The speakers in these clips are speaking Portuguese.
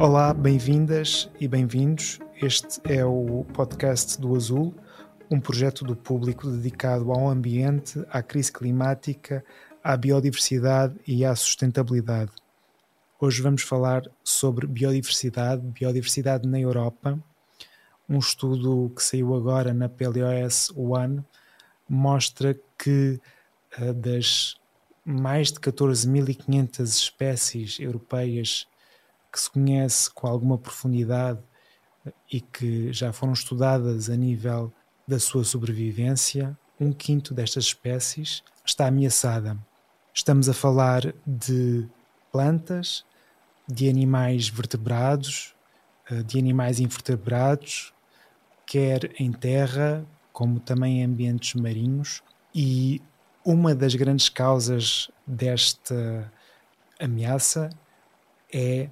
Olá, bem-vindas e bem-vindos. Este é o podcast do Azul, um projeto do público dedicado ao ambiente, à crise climática, à biodiversidade e à sustentabilidade. Hoje vamos falar sobre biodiversidade, biodiversidade na Europa. Um estudo que saiu agora na PLOS One mostra que uh, das mais de 14.500 espécies europeias que se conhece com alguma profundidade e que já foram estudadas a nível da sua sobrevivência, um quinto destas espécies está ameaçada. Estamos a falar de plantas, de animais vertebrados, eh, de animais invertebrados, quer em terra, como também em ambientes marinhos, e uma das grandes causas desta ameaça é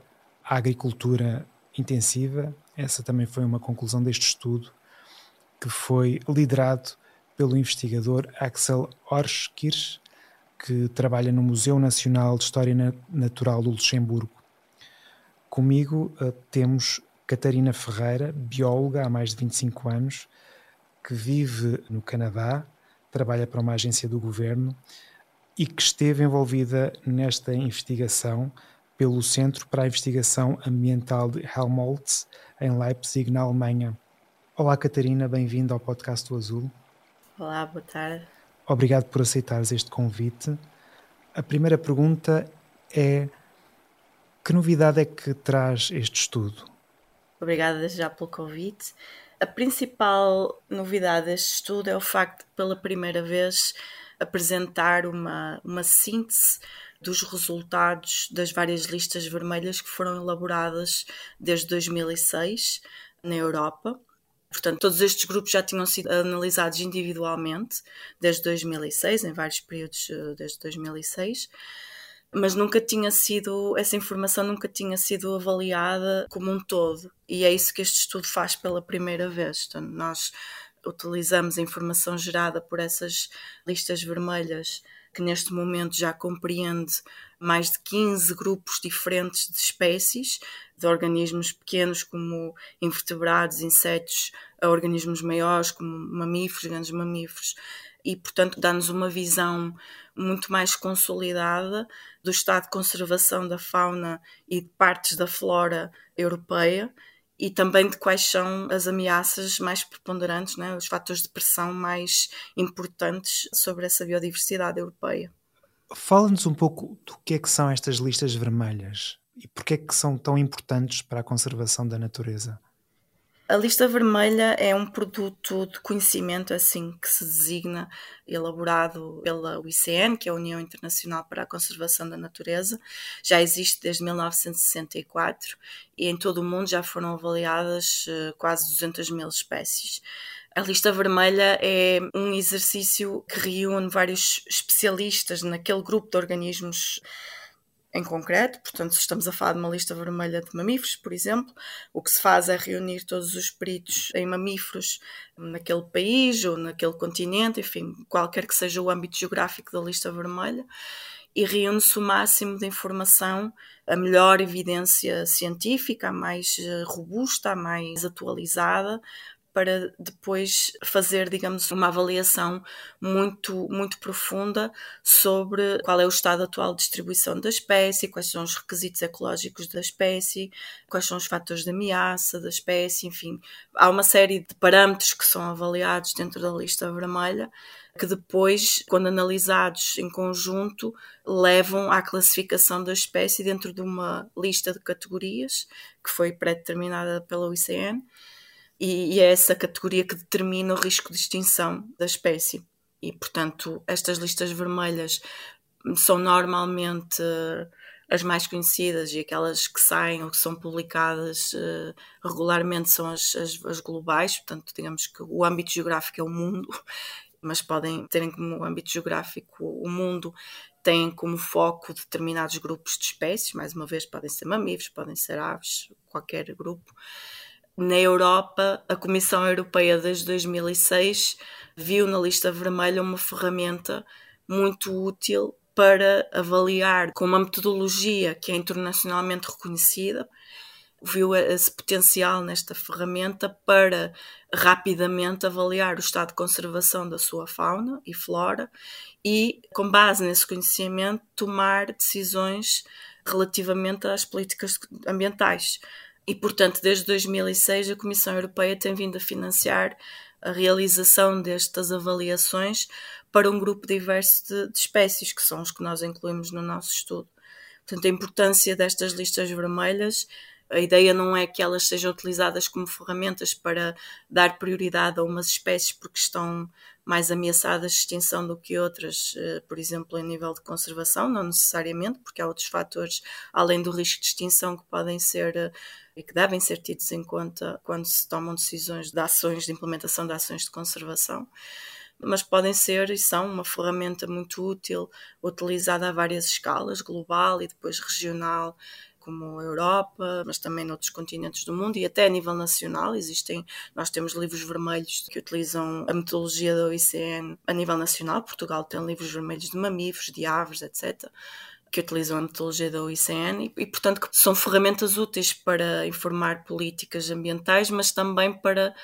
a agricultura intensiva. Essa também foi uma conclusão deste estudo, que foi liderado pelo investigador Axel Orskirch, que trabalha no Museu Nacional de História Natural do Luxemburgo. Comigo uh, temos Catarina Ferreira, bióloga há mais de 25 anos, que vive no Canadá, trabalha para uma agência do governo e que esteve envolvida nesta investigação pelo Centro para a Investigação Ambiental de Helmholtz, em Leipzig, na Alemanha. Olá, Catarina, bem-vinda ao podcast do Azul. Olá, boa tarde. Obrigado por aceitares este convite. A primeira pergunta é: que novidade é que traz este estudo? Obrigada já pelo convite. A principal novidade deste estudo é o facto de, pela primeira vez, apresentar uma, uma síntese dos resultados das várias listas vermelhas que foram elaboradas desde 2006 na Europa. Portanto, todos estes grupos já tinham sido analisados individualmente desde 2006, em vários períodos eh, desde 2006, mas nunca tinha sido, essa informação nunca tinha sido avaliada como um todo. E é isso que este estudo faz pela primeira vez. Nós utilizamos a informação gerada por essas listas vermelhas que neste momento já compreende mais de 15 grupos diferentes de espécies, de organismos pequenos como invertebrados, insetos, a organismos maiores como mamíferos, grandes mamíferos, e portanto dá-nos uma visão muito mais consolidada do estado de conservação da fauna e de partes da flora europeia e também de quais são as ameaças mais preponderantes, né, os fatores de pressão mais importantes sobre essa biodiversidade europeia. Fala-nos um pouco do que é que são estas listas vermelhas e porque é que são tão importantes para a conservação da natureza. A lista vermelha é um produto de conhecimento assim que se designa, elaborado pela UICN, que é a União Internacional para a Conservação da Natureza. Já existe desde 1964 e em todo o mundo já foram avaliadas eh, quase 200 mil espécies. A lista vermelha é um exercício que reúne vários especialistas naquele grupo de organismos em concreto, portanto, se estamos a falar de uma lista vermelha de mamíferos, por exemplo, o que se faz é reunir todos os peritos em mamíferos naquele país ou naquele continente, enfim, qualquer que seja o âmbito geográfico da lista vermelha, e reúne-se o máximo de informação, a melhor evidência científica, a mais eh, robusta, a mais atualizada, para depois fazer, digamos, uma avaliação muito, muito profunda sobre qual é o estado atual de distribuição da espécie, quais são os requisitos ecológicos da espécie, quais são os fatores de ameaça da espécie, enfim, há uma série de parâmetros que são avaliados dentro da lista vermelha que depois, quando analisados em conjunto, levam à classificação da espécie dentro de uma lista de categorias que foi pré-determinada pela UICN e, e é essa categoria que determina o risco de extinção da espécie. E, portanto, estas listas vermelhas são normalmente as mais conhecidas e aquelas que saem ou que são publicadas uh, regularmente são as, as, as, globais, portanto, digamos que o âmbito geográfico é o mundo, mas podem terem como âmbito geográfico o mundo, têm como foco determinados grupos de espécies, mais uma vez, podem ser mamíferos, podem ser aves, qualquer grupo. Na Europa, a Comissão Europeia desde 2006 viu na lista vermelha uma ferramenta muito útil para avaliar com uma metodologia que é internacionalmente reconhecida, viu esse potencial nesta ferramenta para rapidamente avaliar o estado de conservação da sua fauna e flora e, com base nesse conhecimento, tomar decisões relativamente às políticas ambientais. E, portanto, desde 2006 a Comissão Europeia tem vindo a financiar a realização destas avaliações para um grupo diverso de, de espécies, que são os que nós incluímos no nosso estudo. Portanto, a importância destas listas vermelhas a ideia não é que elas sejam utilizadas como ferramentas para dar prioridade a umas espécies porque estão mais ameaçadas de extinção do que outras, eh, por exemplo, em nível de conservação, não necessariamente, porque há outros fatores além do risco de extinção que podem ser eh, e que devem ser tidos em conta quando se tomam decisões de ações de implementação de ações de conservação mas podem ser e são uma ferramenta muito útil, utilizada a várias escalas, global e depois regional, como a Europa, mas também noutros continentes do mundo e até a nível nacional existem, nós temos livros vermelhos que utilizam a metodologia da OICN a nível nacional, Portugal tem livros vermelhos de mamíferos, de aves, etc., que utilizam a metodologia da OICN e, e, portanto, que são ferramentas úteis para informar políticas ambientais, mas também para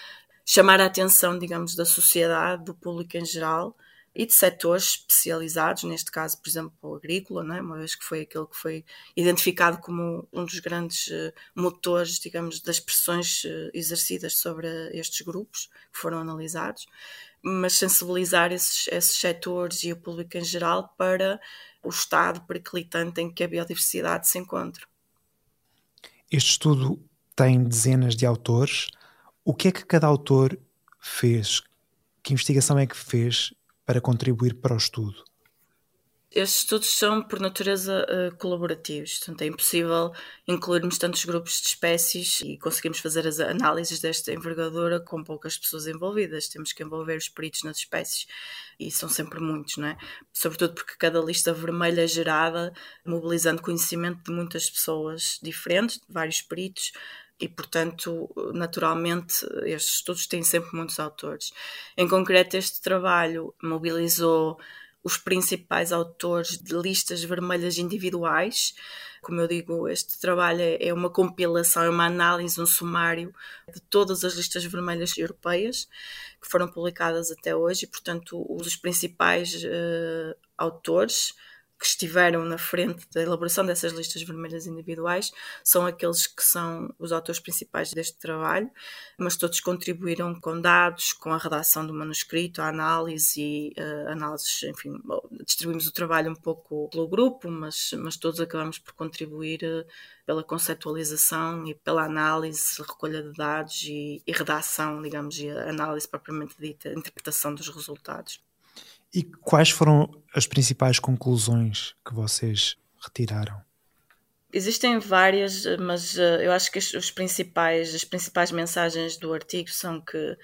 chamar a atenção, digamos, da sociedade, do público em geral e de setores especializados, neste caso, por exemplo, o agrícola, não é? uma vez que foi aquele que foi identificado como um dos grandes uh, motores, digamos, das pressões uh, exercidas sobre estes grupos que foram analisados, mas sensibilizar esses, esses setores e o público em geral para o estado periclitante em que a biodiversidade se encontra. Este estudo tem dezenas de autores o que é que cada autor fez? Que investigação é que fez para contribuir para o estudo? Estes estudos são, por natureza, uh, colaborativos, portanto é impossível incluirmos tantos grupos de espécies e conseguirmos fazer as análises desta envergadura com poucas pessoas envolvidas. Temos que envolver os peritos nas espécies e são sempre muitos, não é? Sobretudo porque cada lista vermelha é gerada mobilizando conhecimento de muitas pessoas diferentes, de vários peritos, e, portanto, naturalmente, estes estudos têm sempre muitos autores. Em concreto, este trabalho mobilizou os principais autores de listas vermelhas individuais. Como eu digo, este trabalho é uma compilação, é uma análise, um sumário de todas as listas vermelhas europeias que foram publicadas até hoje, e, portanto, os principais uh, autores que estiveram na frente da elaboração dessas listas vermelhas individuais são aqueles que são os autores principais deste trabalho, mas todos contribuíram com dados, com a redação do manuscrito, a análise e uh, análises, enfim, distribuímos o trabalho um pouco pelo grupo, mas, mas todos acabamos por contribuir uh, pela conceptualização e pela análise, recolha de dados e, e redação, digamos, e a análise propriamente dita, interpretação dos resultados. E quais foram as principais conclusões que vocês retiraram? Existem várias, mas uh, eu acho que os principais, as principais mensagens do artigo são que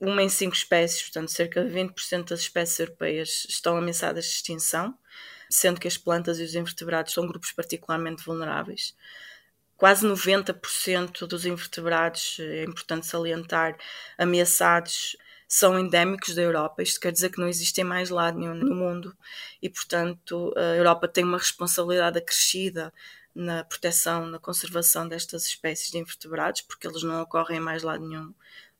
uma em cinco espécies, portanto cerca de 20% das espécies europeias estão ameaçadas de extinção, sendo que as plantas e os invertebrados são grupos particularmente vulneráveis. Quase 90% dos invertebrados, é importante salientar, ameaçados são endémicos da Europa. Isto quer dizer que não existem mais lado nenhum no mundo e, portanto, a Europa tem uma responsabilidade acrescida na proteção, na conservação destas espécies de invertebrados, porque eles não ocorrem em mais lado nenhum.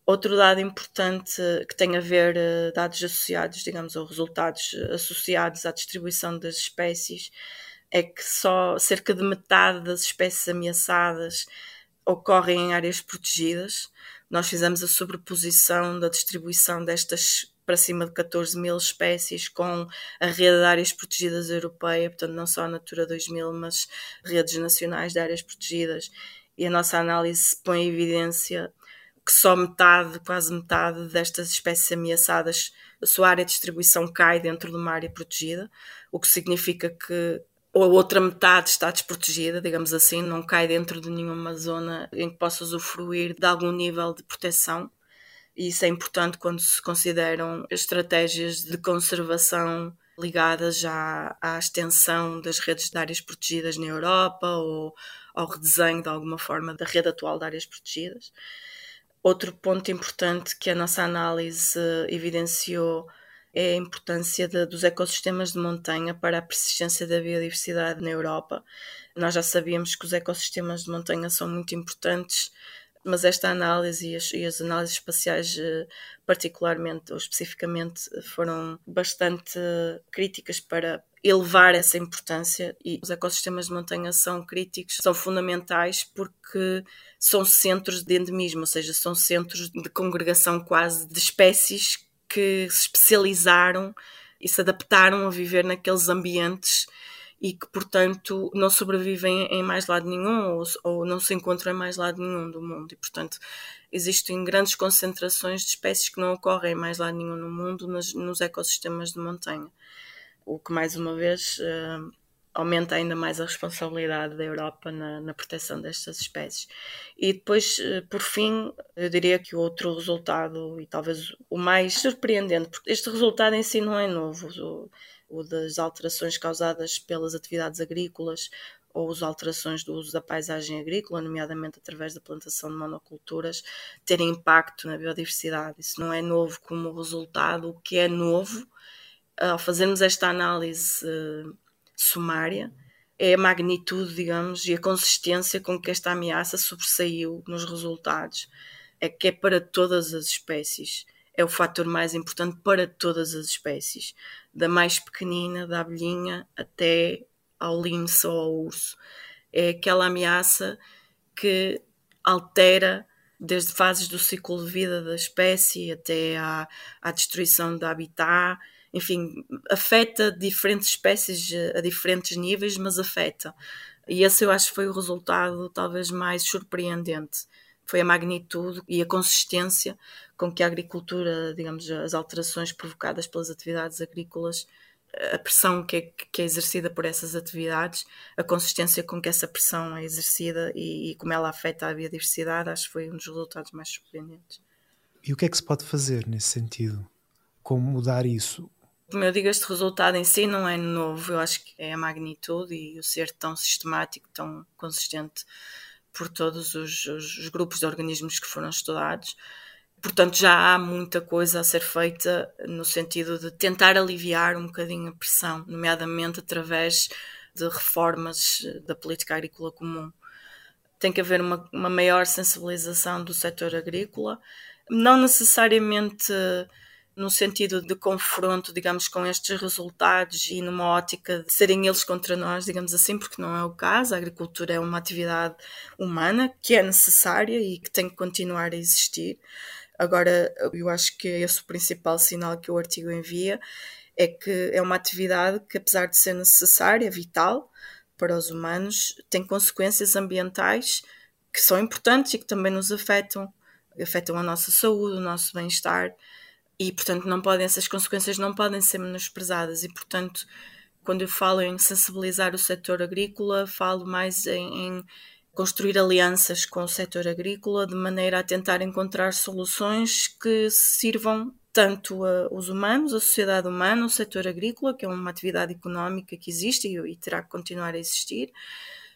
Outro dado importante que tem a ver uh, dados associados, digamos, ou resultados associados à distribuição das espécies, é que só cerca de metade das espécies ameaçadas ocorrem em áreas protegidas nós fizemos a sobreposição da distribuição destas para cima de 14 mil espécies com a rede de áreas protegidas europeia, portanto não só a Natura 2000, mas redes nacionais de áreas protegidas. E a nossa análise põe em evidência que só metade, quase metade destas espécies ameaçadas, a sua área de distribuição cai dentro de uma área protegida, o que significa que ou a outra metade está desprotegida, digamos assim, não cai dentro de nenhuma zona em que possa usufruir de algum nível de proteção. Isso é importante quando se consideram estratégias de conservação ligadas já à extensão das redes de áreas protegidas na Europa ou ao redesenho de alguma forma da rede atual de áreas protegidas. Outro ponto importante que a nossa análise evidenciou é a importância de, dos ecossistemas de montanha para a persistência da biodiversidade na Europa. Nós já sabíamos que os ecossistemas de montanha são muito importantes, mas esta análise e as, e as análises espaciais, eh, particularmente ou especificamente, foram bastante críticas para elevar essa importância e os ecossistemas de montanha são críticos, são fundamentais porque são centros de endemismo, ou seja, são centros de congregação quase de espécies que se especializaram e se adaptaram a viver naqueles ambientes e que, portanto, não sobrevivem em mais lado nenhum ou, ou, não se encontram em mais lado nenhum do mundo. E, portanto, existem grandes concentrações de espécies que não ocorrem em mais lado nenhum no mundo nos, nos ecossistemas de montanha. O que, mais uma vez, uh, aumenta ainda mais a responsabilidade da Europa na, na, proteção destas espécies. E depois, eh, por fim, eu diria que o outro resultado, e talvez o mais surpreendente, porque este resultado em si não é novo, o, o das alterações causadas pelas atividades agrícolas ou as alterações do uso da paisagem agrícola, nomeadamente através da plantação de monoculturas, terem impacto na biodiversidade. Isso não é novo como resultado. O que é novo, ao fazermos esta análise sumária é a magnitude, digamos, e a consistência com que esta ameaça sobressaiu nos resultados. É que é para todas as espécies. É o fator mais importante para todas as espécies, da mais pequenina, da abelhinha, até ao lince ou ao urso. É aquela ameaça que altera desde fases do ciclo de vida da espécie até à, à destruição do habitat, enfim, afeta diferentes espécies a diferentes níveis, mas afeta. E esse eu acho que foi o resultado talvez mais surpreendente. Foi a magnitude e a consistência com que a agricultura, digamos, as alterações provocadas pelas atividades agrícolas, a pressão que é, que é exercida por essas atividades, a consistência com que essa pressão é exercida e, e como ela afeta a biodiversidade, acho que foi um dos resultados mais surpreendentes. E o que é que se pode fazer nesse sentido? Como mudar isso? Como eu digo, este resultado em si não é novo, eu acho que é a magnitude e o ser tão sistemático, tão consistente por todos os, os, os grupos de organismos que foram estudados. Portanto, já há muita coisa a ser feita no sentido de tentar aliviar um bocadinho a pressão, nomeadamente através de reformas da política agrícola comum. Tem que haver uma, uma maior sensibilização do setor agrícola, não necessariamente no sentido de confronto, digamos, com estes resultados e numa ótica de serem eles contra nós, digamos assim, porque não é o caso. A agricultura é uma atividade humana que é necessária e que tem que continuar a existir. Agora, eu acho que esse o principal sinal que o artigo envia é que é uma atividade que, apesar de ser necessária, vital para os humanos, tem consequências ambientais que são importantes e que também nos afetam, afetam a nossa saúde, o nosso bem-estar e portanto não podem essas consequências não podem ser menosprezadas. E portanto quando eu falo em sensibilizar o setor agrícola falo mais em, em construir alianças com o setor agrícola de maneira a tentar encontrar soluções que sirvam tanto a, os humanos, a sociedade humana, o setor agrícola, que é uma atividade económica que existe e, e terá que continuar a existir,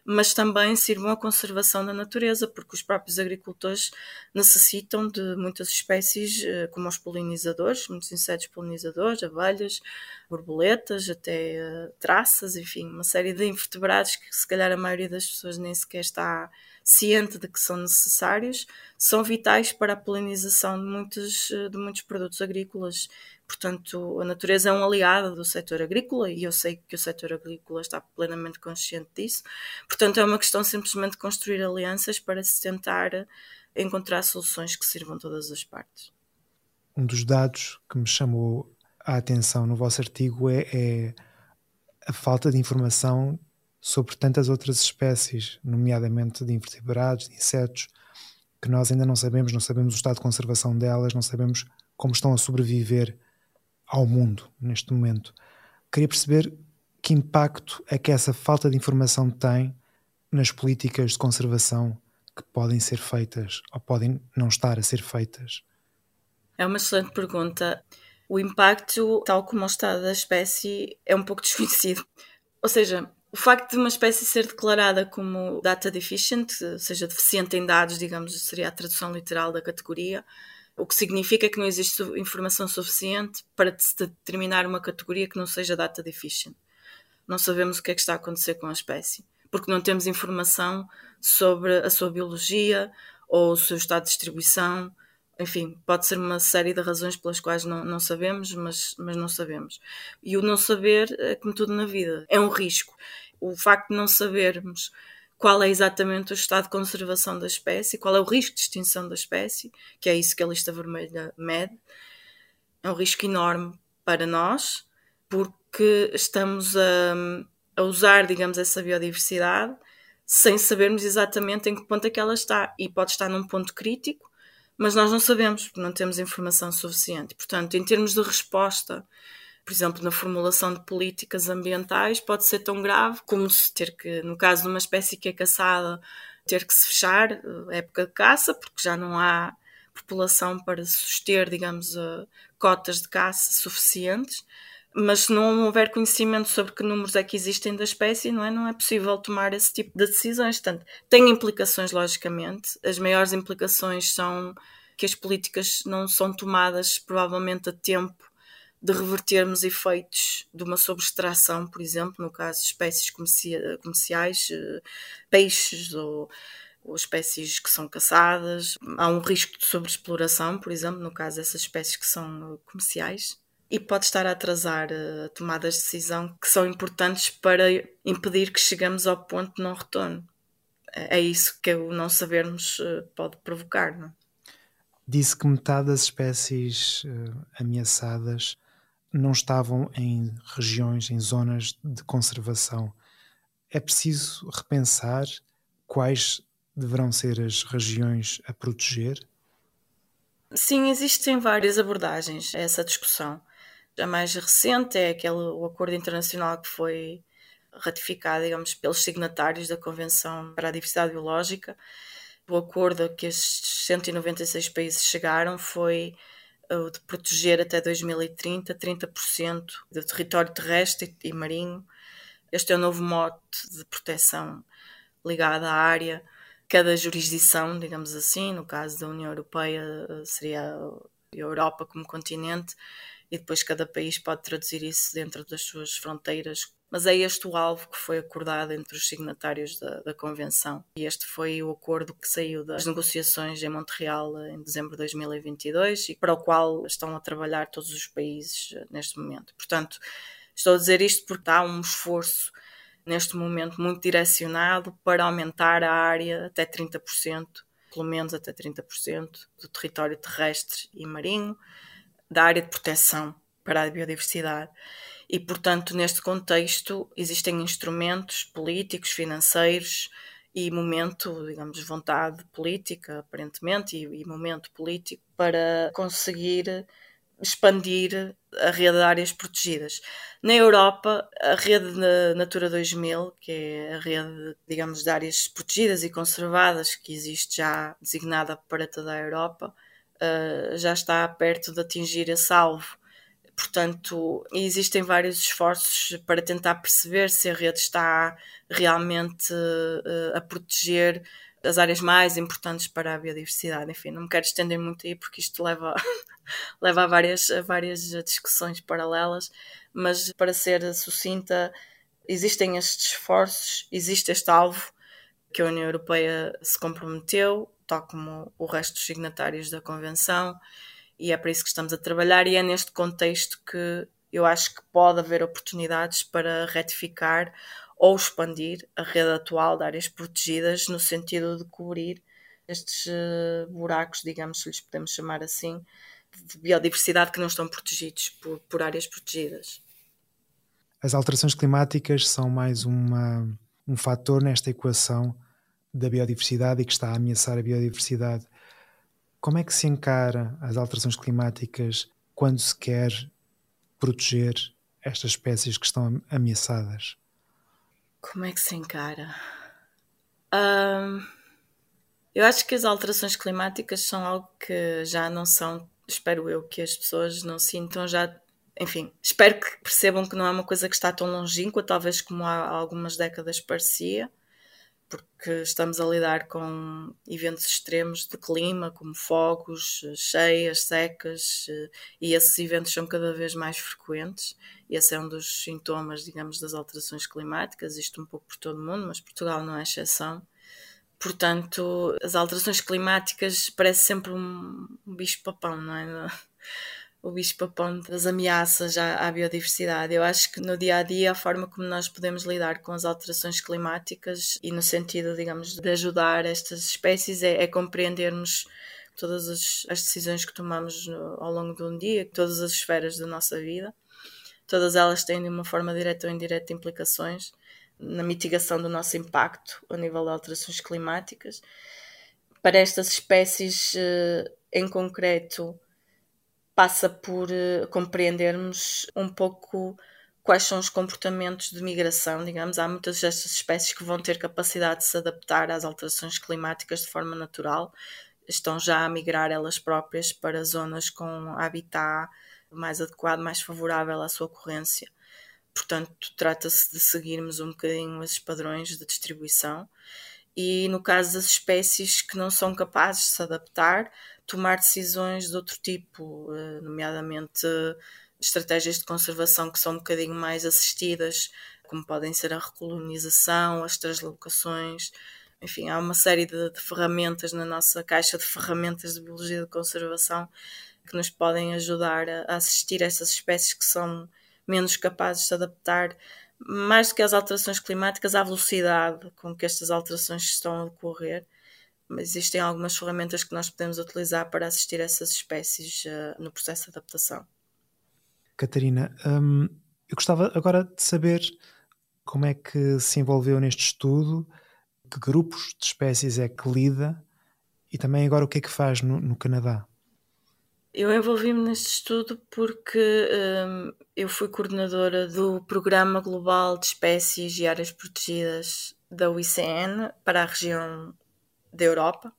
mas também sirvam à conservação da natureza, porque os próprios agricultores necessitam de muitas espécies, eh, como os polinizadores, muitos insetos polinizadores, abelhas, borboletas, até eh, traças, enfim, uma série de invertebrados que se calhar a maioria das pessoas nem sequer está ciente de que são necessários, são vitais para a polinização de muitos, eh, de muitos produtos agrícolas. Portanto, a natureza é um aliado do setor agrícola e eu sei que o setor agrícola está plenamente consciente disso. Portanto, é uma questão simplesmente de construir alianças para se tentar encontrar soluções que sirvam todas as partes. Um dos dados que me chamou a atenção no vosso artigo é, é a falta de informação sobre tantas outras espécies, nomeadamente de invertebrados, de insetos, que nós ainda não sabemos, não sabemos o estado de conservação delas, não sabemos como estão a sobreviver ao mundo neste momento. Queria perceber que impacto é que essa falta de informação tem nas políticas de conservação que podem ser feitas ou podem não estar a ser feitas? É uma excelente pergunta. O impacto, tal como estado da espécie, é um pouco desconhecido. Ou seja, o facto de uma espécie ser declarada como data deficient, ou seja, deficiente em dados, digamos, seria a tradução literal da categoria, o que significa que não existe informação suficiente para se determinar uma categoria que não seja data deficient. Não sabemos o que é que está a acontecer com a espécie, porque não temos informação sobre a sua biologia ou o seu estado de distribuição. Enfim, pode ser uma série de razões pelas quais não, não sabemos, mas, mas não sabemos. E o não saber é como tudo na vida, é um risco. O facto de não sabermos qual é exatamente o estado de conservação da espécie, qual é o risco de extinção da espécie, que é isso que a lista vermelha mede. É um risco enorme para nós, porque estamos a, a usar, digamos, essa biodiversidade sem sabermos exatamente em que ponto é que ela está. E pode estar num ponto crítico, mas nós não sabemos, porque não temos informação suficiente. Portanto, em termos de resposta por exemplo, na formulação de políticas ambientais, pode ser tão grave como se ter que, no caso de uma espécie que é caçada, ter que se fechar a época de caça, porque já não há população para suster, digamos, cotas de caça suficientes. Mas se não houver conhecimento sobre que números é que existem da espécie, não é, não é possível tomar esse tipo de decisões. Portanto, tem implicações, logicamente. As maiores implicações são que as políticas não são tomadas provavelmente a tempo de revertermos efeitos de uma sobreextração, por exemplo, no caso de espécies comerciais, eh, peixes ou, ou, espécies que são caçadas. Há um risco de sobreexploração, por exemplo, no caso dessas espécies que são comerciais. E pode estar a atrasar eh, tomadas de decisão que são importantes para impedir que chegamos ao ponto de não retorno. É, é isso que o não sabermos eh, pode provocar. Não? É? Disse que metade das espécies ameaçadas não estavam em regiões, em zonas de conservação. É preciso repensar quais deverão ser as regiões a proteger? Sim, existem várias abordagens a essa discussão. A mais recente é aquele o acordo internacional que foi ratificado, digamos, pelos signatários da Convenção para a Diversidade Biológica. O acordo a que estes 196 países chegaram foi de proteger até 2030 30% do território terrestre e marinho. Este é o novo mote de proteção ligado à área. Cada jurisdição, digamos assim, no caso da União Europeia, seria a Europa como continente, e depois cada país pode traduzir isso dentro das suas fronteiras mas é este o alvo que foi acordado entre os signatários da, da, Convenção. E este foi o acordo que saiu das negociações em Montreal em dezembro de 2022 e para o qual estão a trabalhar todos os países eh, neste momento. Portanto, estou a dizer isto porque há um esforço neste momento muito direcionado para aumentar a área até 30%, pelo menos até 30% do território terrestre e marinho, da área de proteção para a biodiversidade. E, portanto, neste contexto, existem instrumentos políticos, financeiros e momento, digamos, vontade política, aparentemente, e, e momento político para conseguir expandir a rede de áreas protegidas. Na Europa, a rede Natura 2000, que é a rede, digamos, de áreas protegidas e conservadas que existe já designada para toda a Europa, uh, já está perto de atingir esse alvo. Portanto, existem vários esforços para tentar perceber se a rede está realmente uh, a proteger as áreas mais importantes para a biodiversidade. Enfim, não me quero estender muito aí porque isto leva, leva a, várias, a várias discussões paralelas, mas para ser sucinta, existem estes esforços, existe este alvo que a União Europeia se comprometeu, tal como o resto dos signatários da Convenção e é para isso que estamos a trabalhar, e é neste contexto que eu acho que pode haver oportunidades para retificar ou expandir a rede atual de áreas protegidas no sentido de cobrir estes uh, buracos, digamos, se lhes podemos chamar assim, de biodiversidade que não estão protegidos por, por áreas protegidas. As alterações climáticas são mais uma, um fator nesta equação da biodiversidade e que está a ameaçar a biodiversidade. Como é que se encara as alterações climáticas quando se quer proteger estas espécies que estão ameaçadas? Como é que se encara? Um, eu acho que as alterações climáticas são algo que já não são, espero eu, que as pessoas não sintam já. Enfim, espero que percebam que não é uma coisa que está tão longínqua, talvez como há algumas décadas parecia porque estamos a lidar com eventos extremos de clima, como fogos, cheias, secas, eh, e esses eventos são cada vez mais frequentes. Esse é um dos sintomas, digamos, das alterações climáticas, isto um pouco por todo o mundo, mas Portugal não é exceção. Portanto, as alterações climáticas parece sempre um bicho-papão, não é? O bicho-papão das ameaças à, à, biodiversidade. Eu acho que no dia a dia a forma como nós podemos lidar com as alterações climáticas e no sentido, digamos, de ajudar estas espécies é, é compreendermos todas as, as, decisões que tomamos no, ao longo de um dia, todas as esferas da nossa vida. Todas elas têm de uma forma direta ou indireta implicações na mitigação do nosso impacto a nível de alterações climáticas. Para estas espécies eh, em concreto, passa por uh, compreendermos um pouco quais são os comportamentos de migração, digamos. Há muitas destas espécies que vão ter capacidade de se adaptar às alterações climáticas de forma natural, estão já a migrar elas próprias para zonas com habitat mais adequado, mais favorável à sua ocorrência. Portanto, trata-se de seguirmos um bocadinho esses padrões de distribuição. E no caso das espécies que não são capazes de se adaptar, tomar decisões de outro tipo, eh, nomeadamente estratégias de conservação que são um bocadinho mais assistidas, como podem ser a recolonização, as translocações, enfim, há uma série de, de ferramentas na nossa caixa de ferramentas de biologia de conservação que nos podem ajudar a, assistir a essas espécies que são menos capazes de se adaptar. Mais do que às alterações climáticas, à velocidade com que estas alterações estão a decorrer existem algumas ferramentas que nós podemos utilizar para assistir essas espécies uh, no processo de adaptação. Catarina, hum, eu gostava agora de saber como é que se envolveu neste estudo, que grupos de espécies é que lida e também agora o que é que faz no, no Canadá. Eu envolvi-me neste estudo porque hum, eu fui coordenadora do Programa Global de Espécies e Áreas Protegidas da UICN para a região da Europa,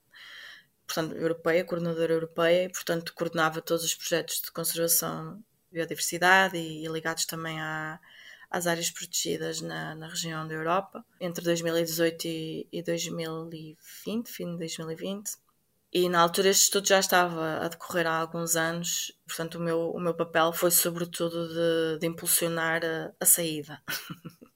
portanto, europeia, coordenadora europeia, e, portanto, coordenava todos os projetos de conservação de biodiversidade e, e ligados também à, às áreas protegidas na, na, região da Europa, entre 2018 e, e 2020, fim de 2020. E na altura este estudo já estava a decorrer há alguns anos, portanto o meu, o meu papel foi sobretudo de, de impulsionar a, a saída.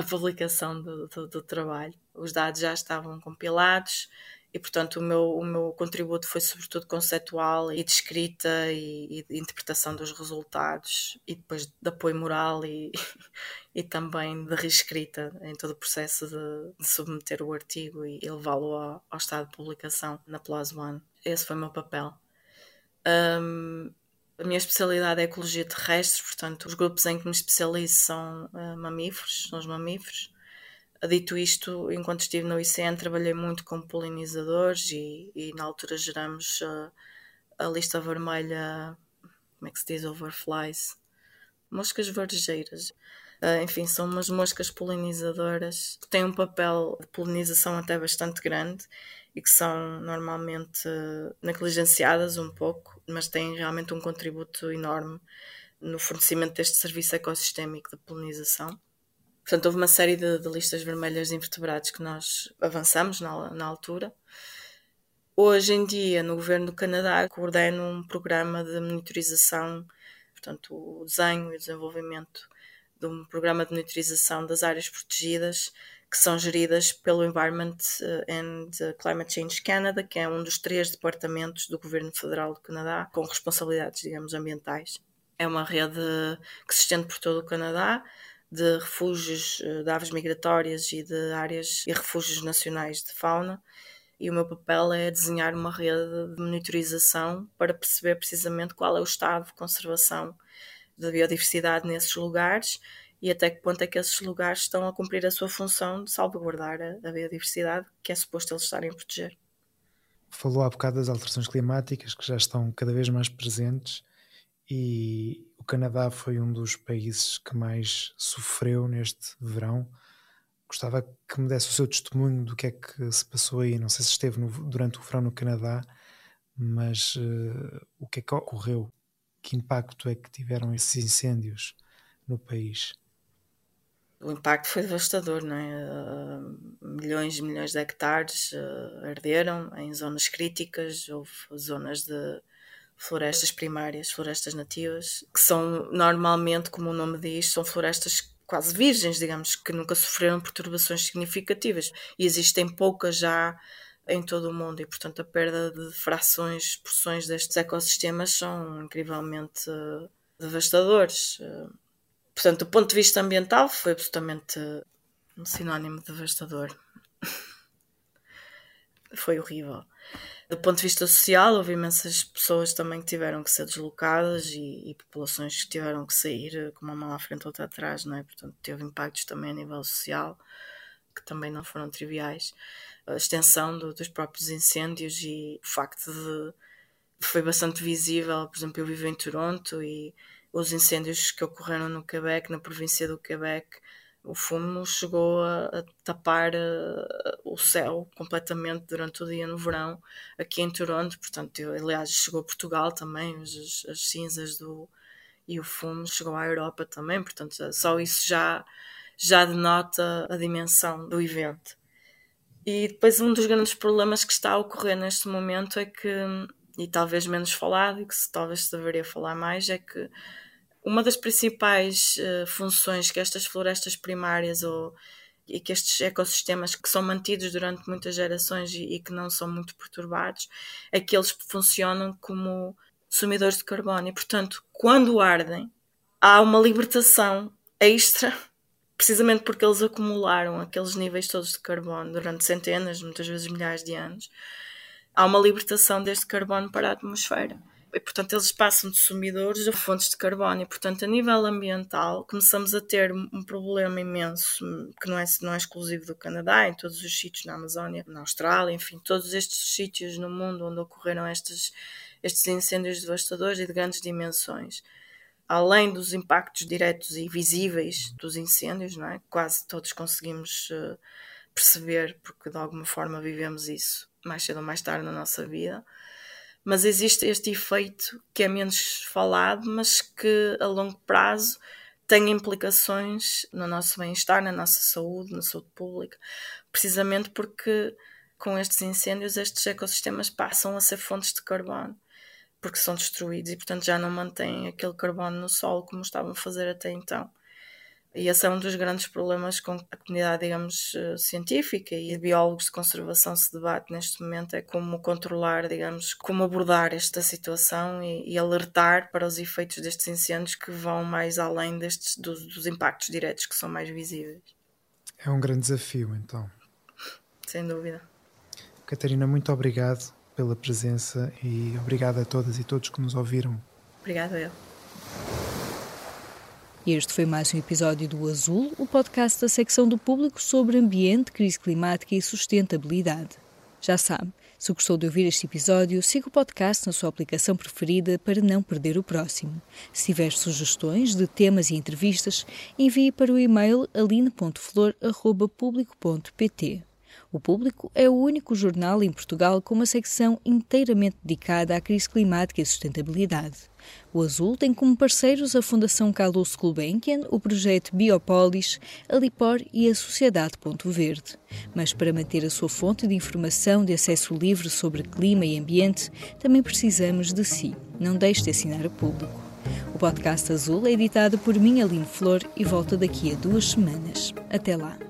a publicação do, do, do, trabalho. Os dados já estavam compilados e, portanto, o meu, o meu contributo foi sobretudo conceptual e de escrita e, e de interpretação dos resultados e depois de apoio moral e, e também de reescrita em todo o processo de, de submeter o artigo e, e levá-lo ao, ao, estado de publicação na PLOS ONE. Esse foi o meu papel. Um, a minha especialidade é ecologia terrestre, portanto, os grupos em que me especializo são uh, mamíferos, são os mamíferos. Dito isto, enquanto estive no ICN, trabalhei muito com polinizadores e, e na altura geramos uh, a lista vermelha, como é que se diz, overflies, moscas varejeiras. Uh, enfim, são umas moscas polinizadoras que têm um papel de polinização até bastante grande e que são normalmente negligenciadas um pouco, mas têm realmente um contributo enorme no fornecimento deste serviço ecossistémico de polinização. Portanto, houve uma série de, de listas vermelhas de invertebrados que nós avançamos na, na altura. Hoje em dia, no governo do Canadá, coordeno um programa de monitorização, portanto, o desenho e o desenvolvimento de um programa de monitorização das áreas protegidas que são geridas pelo Environment eh, and Climate Change Canada, que é um dos três departamentos do Governo Federal do Canadá com responsabilidades, digamos, ambientais. É uma rede que se estende por todo o Canadá, de refúgios eh, de aves migratórias e de áreas e refúgios nacionais de fauna. E o meu papel é desenhar uma rede de monitorização para perceber precisamente qual é o estado de conservação da biodiversidade nesses lugares e até que ponto é que esses lugares estão a cumprir a sua função de salvaguardar a, a biodiversidade que é suposto eles estarem a proteger. Falou há bocado das alterações climáticas que já estão cada vez mais presentes e o Canadá foi um dos países que mais sofreu neste verão. Gostava que me desse o seu testemunho do que é que se passou aí. Não sei se esteve no, durante o verão no Canadá, mas uh, o que é que ocorreu? Que impacto é que tiveram esses incêndios no país? O impacto foi devastador, não é? Uh, milhões e milhões de hectares uh, arderam em zonas críticas, houve zonas de florestas primárias, florestas nativas, que são normalmente, como o nome diz, são florestas quase virgens, digamos, que nunca sofreram perturbações significativas. E existem poucas já em todo o mundo e, portanto, a perda de frações, porções destes ecossistemas são incrivelmente uh, devastadores. Portanto, do ponto de vista ambiental, foi absolutamente um sinónimo devastador. foi horrível. Do ponto de vista social, houve imensas pessoas também que tiveram que ser deslocadas e, e populações que tiveram que sair eh, com uma mão à frente e outra atrás, não é? Portanto, teve impactos também a nível social que também não foram triviais. A extensão do, dos próprios incêndios e o facto de foi bastante visível, por exemplo, eu vivo em Toronto e os incêndios que ocorreram no Quebec, na província do Quebec, o fumo chegou a, a tapar uh, o céu completamente durante o dia no verão aqui em Toronto, portanto, aliás, chegou a Portugal também, as, as cinzas do e o fumo chegou à Europa também, portanto, só isso já já denota a dimensão do evento. E depois um dos grandes problemas que está a ocorrer neste momento é que, e talvez menos falado, e que se, talvez se deveria falar mais, é que uma das principais uh, funções que estas florestas primárias ou, e que estes ecossistemas que são mantidos durante muitas gerações e, e, que não são muito perturbados é que eles funcionam como sumidores de carbono e, portanto, quando ardem, há uma libertação extra, precisamente porque eles acumularam aqueles níveis todos de carbono durante centenas, muitas vezes milhares de anos. Há uma libertação deste carbono para a atmosfera e, portanto, eles passam de sumidores a fontes de carbono. E, portanto, a nível ambiental, começamos a ter um problema imenso, que não é, não é exclusivo do Canadá, em todos os sítios na Amazónia, na Austrália, enfim, todos estes sítios no mundo onde ocorreram estes, estes incêndios devastadores e de grandes dimensões. Além dos impactos diretos e visíveis dos incêndios, não é? Quase todos conseguimos uh, perceber, porque de alguma forma vivemos isso mais cedo ou mais tarde na nossa vida mas existe este efeito que é menos falado, mas que a longo prazo tem implicações no nosso bem-estar, na nossa saúde, na saúde pública, precisamente porque com estes incêndios estes ecossistemas passam a ser fontes de carbono, porque são destruídos e portanto já não mantêm aquele carbono no solo como estavam a fazer até então. E esse é um dos grandes problemas com a comunidade, digamos, eh, científica e de biólogos de conservação se debate neste momento, é como controlar, digamos, como abordar esta situação e, e alertar para os efeitos destes incêndios que vão mais além destes, dos, dos impactos diretos que são mais visíveis. É um grande desafio, então. Sem dúvida. Catarina, muito obrigado pela presença e obrigado a todas e todos que nos ouviram. Obrigada eu. Este foi mais um episódio do Azul, o podcast da secção do público sobre ambiente, crise climática e sustentabilidade. Já sabe, se gostou de ouvir este episódio, siga o podcast na sua aplicação preferida para não perder o próximo. Se tiver sugestões de temas e entrevistas, envie para o e-mail aline.flor.público.pt. O Público é o único jornal em Portugal com uma secção inteiramente dedicada à crise climática e sustentabilidade. O Azul tem como parceiros a Fundação Carlos Gulbenkian, o projeto Biopolis, a Lipor e a Sociedade Ponto Verde. Mas para manter a sua fonte de informação de acesso livre sobre clima e ambiente, também precisamos de si. Não deixe de assinar o público. O podcast Azul é editado por mim, Aline Flor, e volta daqui a duas semanas. Até lá.